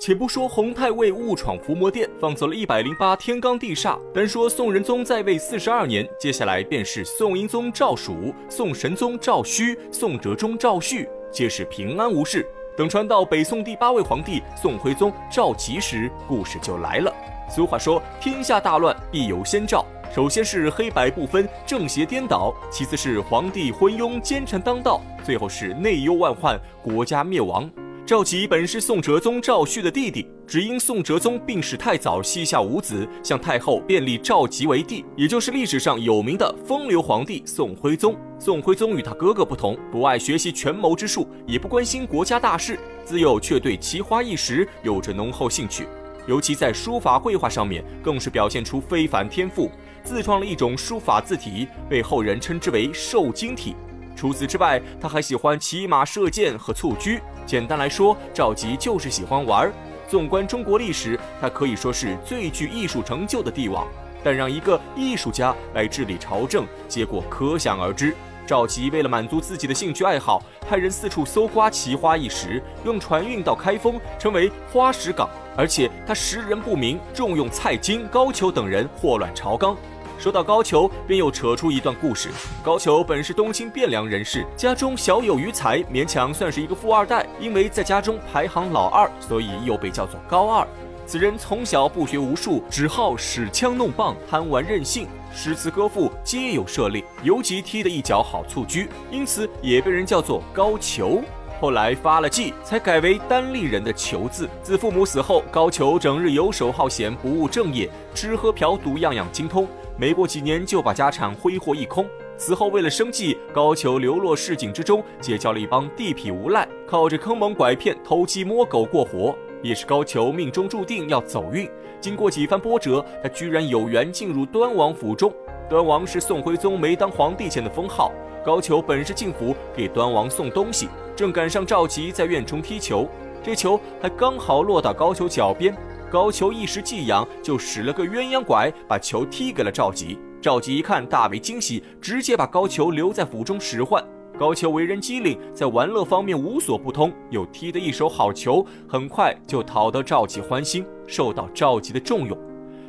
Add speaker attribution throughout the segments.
Speaker 1: 且不说洪太尉误闯伏魔殿，放走了一百零八天罡地煞，单说宋仁宗在位四十二年，接下来便是宋英宗赵曙、宋神宗赵顼、宋哲宗赵煦，皆是平安无事。等传到北宋第八位皇帝宋徽宗赵佶时，故事就来了。俗话说，天下大乱必有先兆。首先是黑白不分、正邪颠倒；其次是皇帝昏庸、奸臣当道；最后是内忧外患、国家灭亡。赵佶本是宋哲宗赵煦的弟弟，只因宋哲宗病逝太早，膝下无子，向太后便立赵佶为帝，也就是历史上有名的风流皇帝宋徽宗。宋徽宗与他哥哥不同，不爱学习权谋之术，也不关心国家大事，自幼却对奇花异石有着浓厚兴趣，尤其在书法绘画上面，更是表现出非凡天赋。自创了一种书法字体，被后人称之为瘦金体。除此之外，他还喜欢骑马射箭和蹴鞠。简单来说，赵佶就是喜欢玩。纵观中国历史，他可以说是最具艺术成就的帝王。但让一个艺术家来治理朝政，结果可想而知。赵佶为了满足自己的兴趣爱好，派人四处搜刮奇花异石，用船运到开封，成为花石港。而且他识人不明，重用蔡京、高俅等人，祸乱朝纲。说到高俅，便又扯出一段故事。高俅本是东京汴梁人士，家中小有余财，勉强算是一个富二代。因为在家中排行老二，所以又被叫做高二。此人从小不学无术，只好使枪弄棒，贪玩任性，诗词歌赋皆有涉猎，尤其踢得一脚好蹴鞠，因此也被人叫做高俅。后来发了迹，才改为单立人的俅字。自父母死后，高俅整日游手好闲，不务正业，吃喝嫖赌样样精通。没过几年，就把家产挥霍一空。此后，为了生计，高俅流落市井之中，结交了一帮地痞无赖，靠着坑蒙拐骗、偷鸡摸狗过活。也是高俅命中注定要走运。经过几番波折，他居然有缘进入端王府中。端王是宋徽宗没当皇帝前的封号。高俅本是进府给端王送东西，正赶上赵佶在院中踢球，这球还刚好落到高俅脚边。高俅一时技痒，就使了个鸳鸯拐，把球踢给了赵佶。赵佶一看，大为惊喜，直接把高俅留在府中使唤。高俅为人机灵，在玩乐方面无所不通，又踢得一手好球，很快就讨得赵佶欢心，受到赵佶的重用。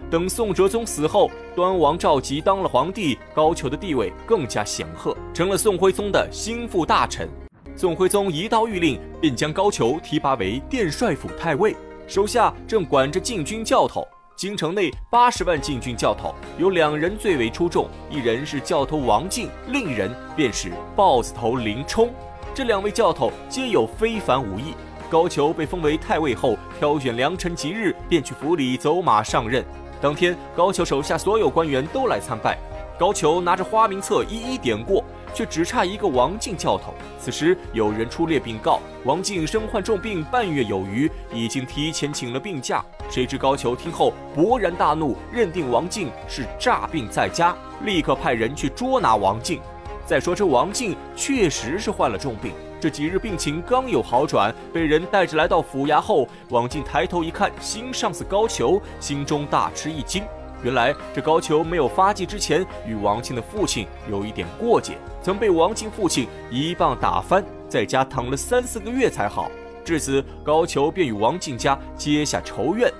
Speaker 1: 等宋哲宗死后，端王赵佶当了皇帝，高俅的地位更加显赫，成了宋徽宗的心腹大臣。宋徽宗一道谕令，便将高俅提拔为殿帅府太尉。手下正管着禁军教头，京城内八十万禁军教头有两人最为出众，一人是教头王进，另一人便是豹子头林冲。这两位教头皆有非凡武艺。高俅被封为太尉后，挑选良辰吉日，便去府里走马上任。当天，高俅手下所有官员都来参拜，高俅拿着花名册一一点过。却只差一个王进教头。此时有人出列禀告，王进身患重病，半月有余，已经提前请了病假。谁知高俅听后勃然大怒，认定王进是诈病在家，立刻派人去捉拿王进。再说这王进确实是患了重病，这几日病情刚有好转，被人带着来到府衙后，王进抬头一看，新上司高俅，心中大吃一惊。原来这高俅没有发迹之前，与王进的父亲有一点过节，曾被王进父亲一棒打翻，在家躺了三四个月才好。至此，高俅便与王进家结下仇怨。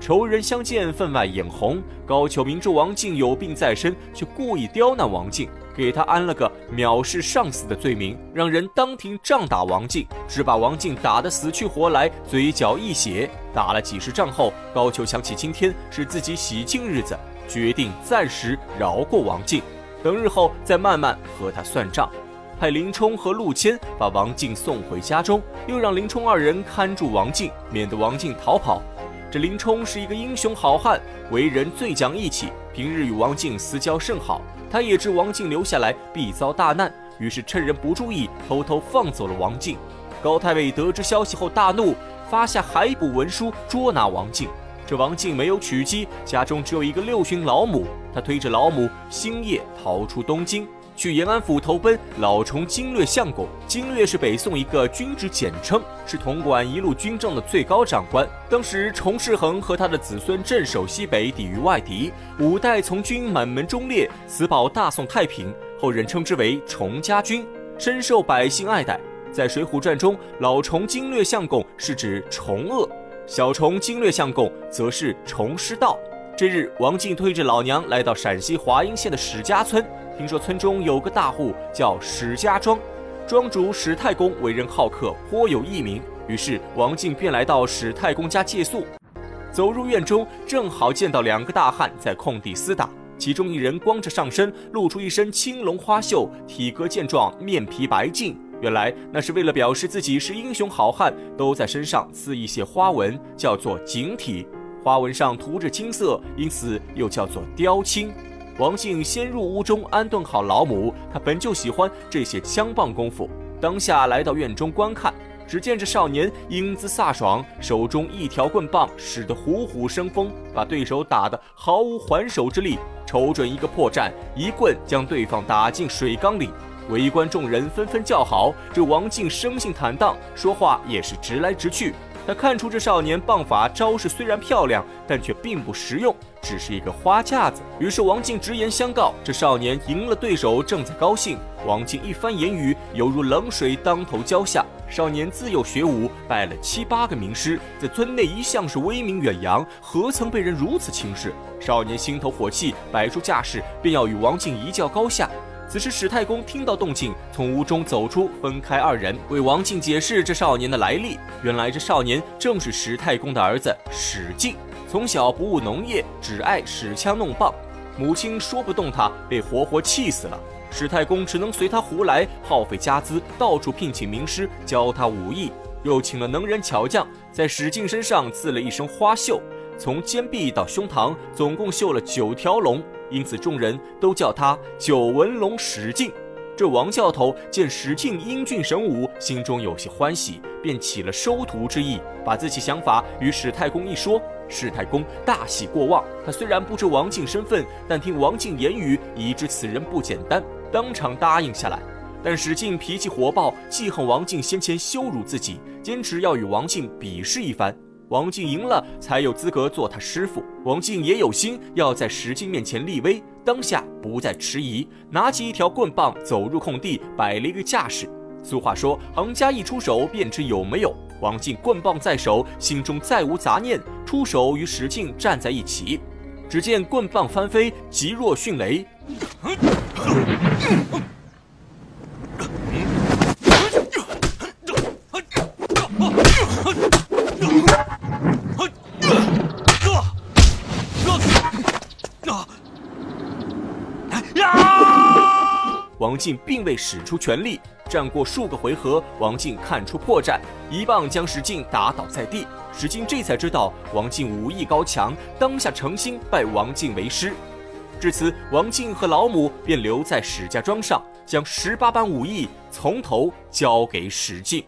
Speaker 1: 仇人相见，分外眼红。高俅明知王进有病在身，却故意刁难王进。给他安了个藐视上司的罪名，让人当庭杖打王进，只把王进打得死去活来，嘴角溢血。打了几十仗后，高俅想起今天是自己喜庆日子，决定暂时饶过王进，等日后再慢慢和他算账。派林冲和陆谦把王进送回家中，又让林冲二人看住王进，免得王进逃跑。这林冲是一个英雄好汉，为人最讲义气，平日与王进私交甚好。他也知王静留下来必遭大难，于是趁人不注意，偷偷放走了王静。高太尉得知消息后大怒，发下海捕文书捉拿王静。这王静没有娶妻，家中只有一个六旬老母，他推着老母星夜逃出东京。去延安府投奔老崇经略相公，经略是北宋一个军职简称，是统管一路军政的最高长官。当时崇世恒和他的子孙镇守西北，抵御外敌，五代从军，满门忠烈，死保大宋太平。后人称之为崇家军，深受百姓爱戴。在《水浒传》中，老崇经略相公是指崇鄂。小崇经略相公则是崇师道。这日，王进推着老娘来到陕西华阴县的史家村，听说村中有个大户叫史家庄，庄主史太公为人好客，颇有艺名。于是王进便来到史太公家借宿。走入院中，正好见到两个大汉在空地厮打，其中一人光着上身，露出一身青龙花袖，体格健壮，面皮白净。原来那是为了表示自己是英雄好汉，都在身上刺一些花纹，叫做锦体。花纹上涂着金色，因此又叫做雕青。王静先入屋中安顿好老母，他本就喜欢这些枪棒功夫，当下来到院中观看。只见这少年英姿飒爽，手中一条棍棒使得虎虎生风，把对手打得毫无还手之力。瞅准一个破绽，一棍将对方打进水缸里。围观众人纷纷叫好。这王静生性坦荡，说话也是直来直去。他看出这少年棒法招式虽然漂亮，但却并不实用，只是一个花架子。于是王静直言相告：这少年赢了对手，正在高兴。王静一番言语，犹如冷水当头浇下。少年自幼学武，拜了七八个名师，在村内一向是威名远扬，何曾被人如此轻视？少年心头火气，摆出架势，便要与王静一较高下。此时，史太公听到动静，从屋中走出，分开二人为王静解释这少年的来历。原来，这少年正是史太公的儿子史进，从小不务农业，只爱使枪弄棒。母亲说不动他，被活活气死了。史太公只能随他胡来，耗费家资，到处聘请名师教他武艺，又请了能人巧匠，在史进身上刺了一身花绣，从肩臂到胸膛，总共绣了九条龙。因此，众人都叫他九纹龙史进。这王教头见史进英俊神武，心中有些欢喜，便起了收徒之意，把自己想法与史太公一说。史太公大喜过望。他虽然不知王进身份，但听王进言语，已知此人不简单，当场答应下来。但史进脾气火爆，记恨王进先前羞辱自己，坚持要与王进比试一番。王静赢了，才有资格做他师傅。王静也有心要在石进面前立威，当下不再迟疑，拿起一条棍棒，走入空地，摆了一个架势。俗话说，行家一出手，便知有没有。王静棍棒在手，心中再无杂念，出手与石进站在一起。只见棍棒翻飞，急若迅雷。王进并未使出全力，战过数个回合，王进看出破绽，一棒将石进打倒在地。石进这才知道王进武艺高强，当下诚心拜王进为师。至此，王进和老母便留在史家庄上，将十八般武艺从头教给史进。